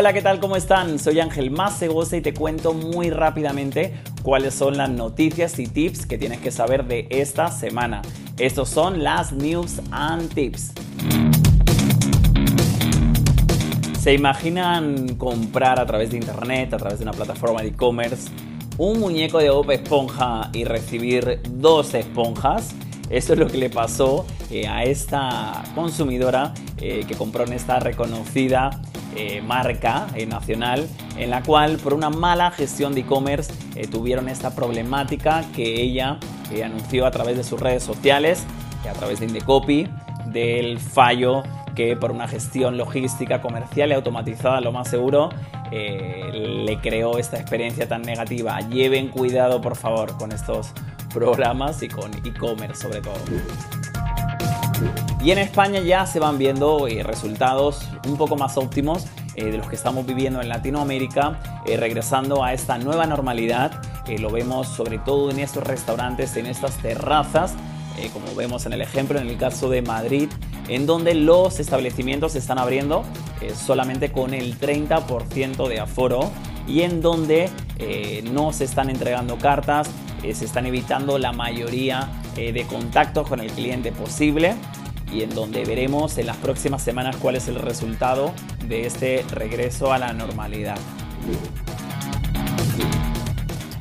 Hola, ¿qué tal? ¿Cómo están? Soy Ángel Macegosa y te cuento muy rápidamente cuáles son las noticias y tips que tienes que saber de esta semana. Estos son las news and tips. ¿Se imaginan comprar a través de internet, a través de una plataforma de e-commerce, un muñeco de Bob Esponja y recibir dos esponjas? Eso es lo que le pasó eh, a esta consumidora eh, que compró en esta reconocida eh, marca nacional en la cual por una mala gestión de e-commerce tuvieron esta problemática que ella anunció a través de sus redes sociales, a través de Indecopy, del fallo que por una gestión logística, comercial y automatizada, lo más seguro, le creó esta experiencia tan negativa. Lleven cuidado, por favor, con estos programas y con e-commerce sobre todo. Y en España ya se van viendo eh, resultados un poco más óptimos eh, de los que estamos viviendo en Latinoamérica, eh, regresando a esta nueva normalidad. lo vemos sobre todo en estos restaurantes, en estas terrazas, como vemos en el ejemplo, en el caso de Madrid, en donde los establecimientos se están abriendo solamente con el 30% de aforo y en donde no se están entregando cartas, se están evitando la mayoría de contactos con el cliente posible y en donde veremos en las próximas semanas cuál es el resultado de este regreso a la normalidad.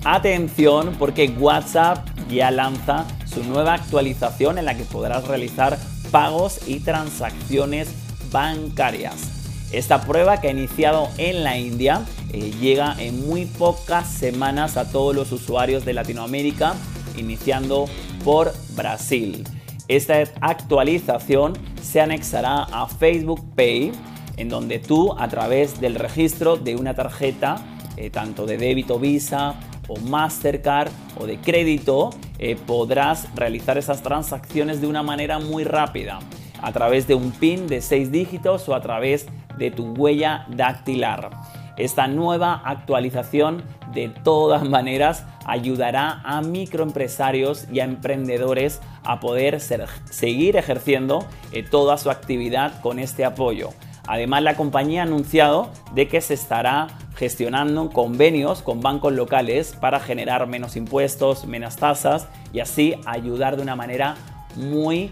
Atención porque WhatsApp ya lanza su nueva actualización en la que podrás realizar pagos y transacciones bancarias. Esta prueba que ha iniciado en la India eh, llega en muy pocas semanas a todos los usuarios de Latinoamérica, iniciando por Brasil. Esta actualización se anexará a Facebook Pay, en donde tú a través del registro de una tarjeta, eh, tanto de débito Visa o Mastercard o de crédito, eh, podrás realizar esas transacciones de una manera muy rápida, a través de un PIN de 6 dígitos o a través de tu huella dactilar. Esta nueva actualización de todas maneras ayudará a microempresarios y a emprendedores a poder seguir ejerciendo eh, toda su actividad con este apoyo. Además, la compañía ha anunciado de que se estará gestionando convenios con bancos locales para generar menos impuestos, menos tasas y así ayudar de una manera muy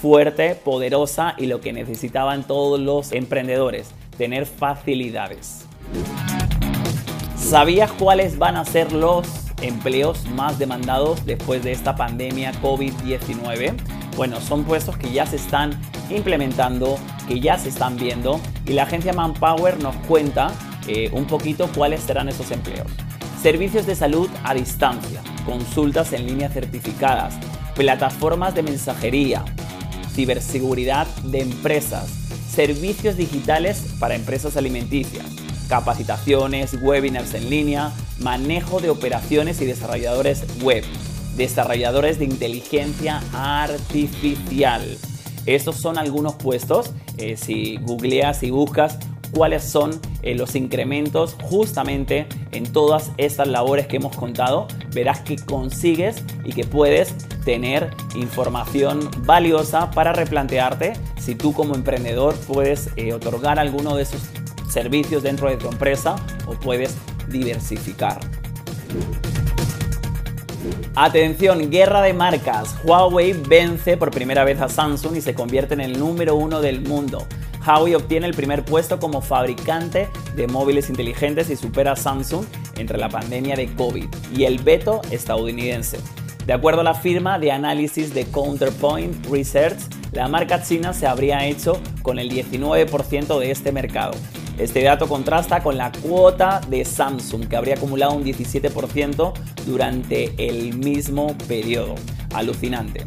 fuerte, poderosa y lo que necesitaban todos los emprendedores, tener facilidades. ¿Sabías cuáles van a ser los empleos más demandados después de esta pandemia COVID-19? Bueno, son puestos que ya se están implementando, que ya se están viendo y la agencia Manpower nos cuenta eh, un poquito cuáles serán esos empleos. Servicios de salud a distancia, consultas en línea certificadas, plataformas de mensajería, ciberseguridad de empresas, servicios digitales para empresas alimenticias, capacitaciones, webinars en línea, manejo de operaciones y desarrolladores web, desarrolladores de inteligencia artificial. Estos son algunos puestos. Eh, si googleas y buscas cuáles son eh, los incrementos justamente en todas estas labores que hemos contado, verás que consigues y que puedes tener información valiosa para replantearte si tú como emprendedor puedes eh, otorgar alguno de esos servicios dentro de tu empresa o puedes diversificar. Atención, guerra de marcas. Huawei vence por primera vez a Samsung y se convierte en el número uno del mundo. Huawei obtiene el primer puesto como fabricante de móviles inteligentes y supera a Samsung entre la pandemia de COVID y el veto estadounidense. De acuerdo a la firma de análisis de Counterpoint Research, la marca china se habría hecho con el 19% de este mercado. Este dato contrasta con la cuota de Samsung, que habría acumulado un 17% durante el mismo periodo. Alucinante.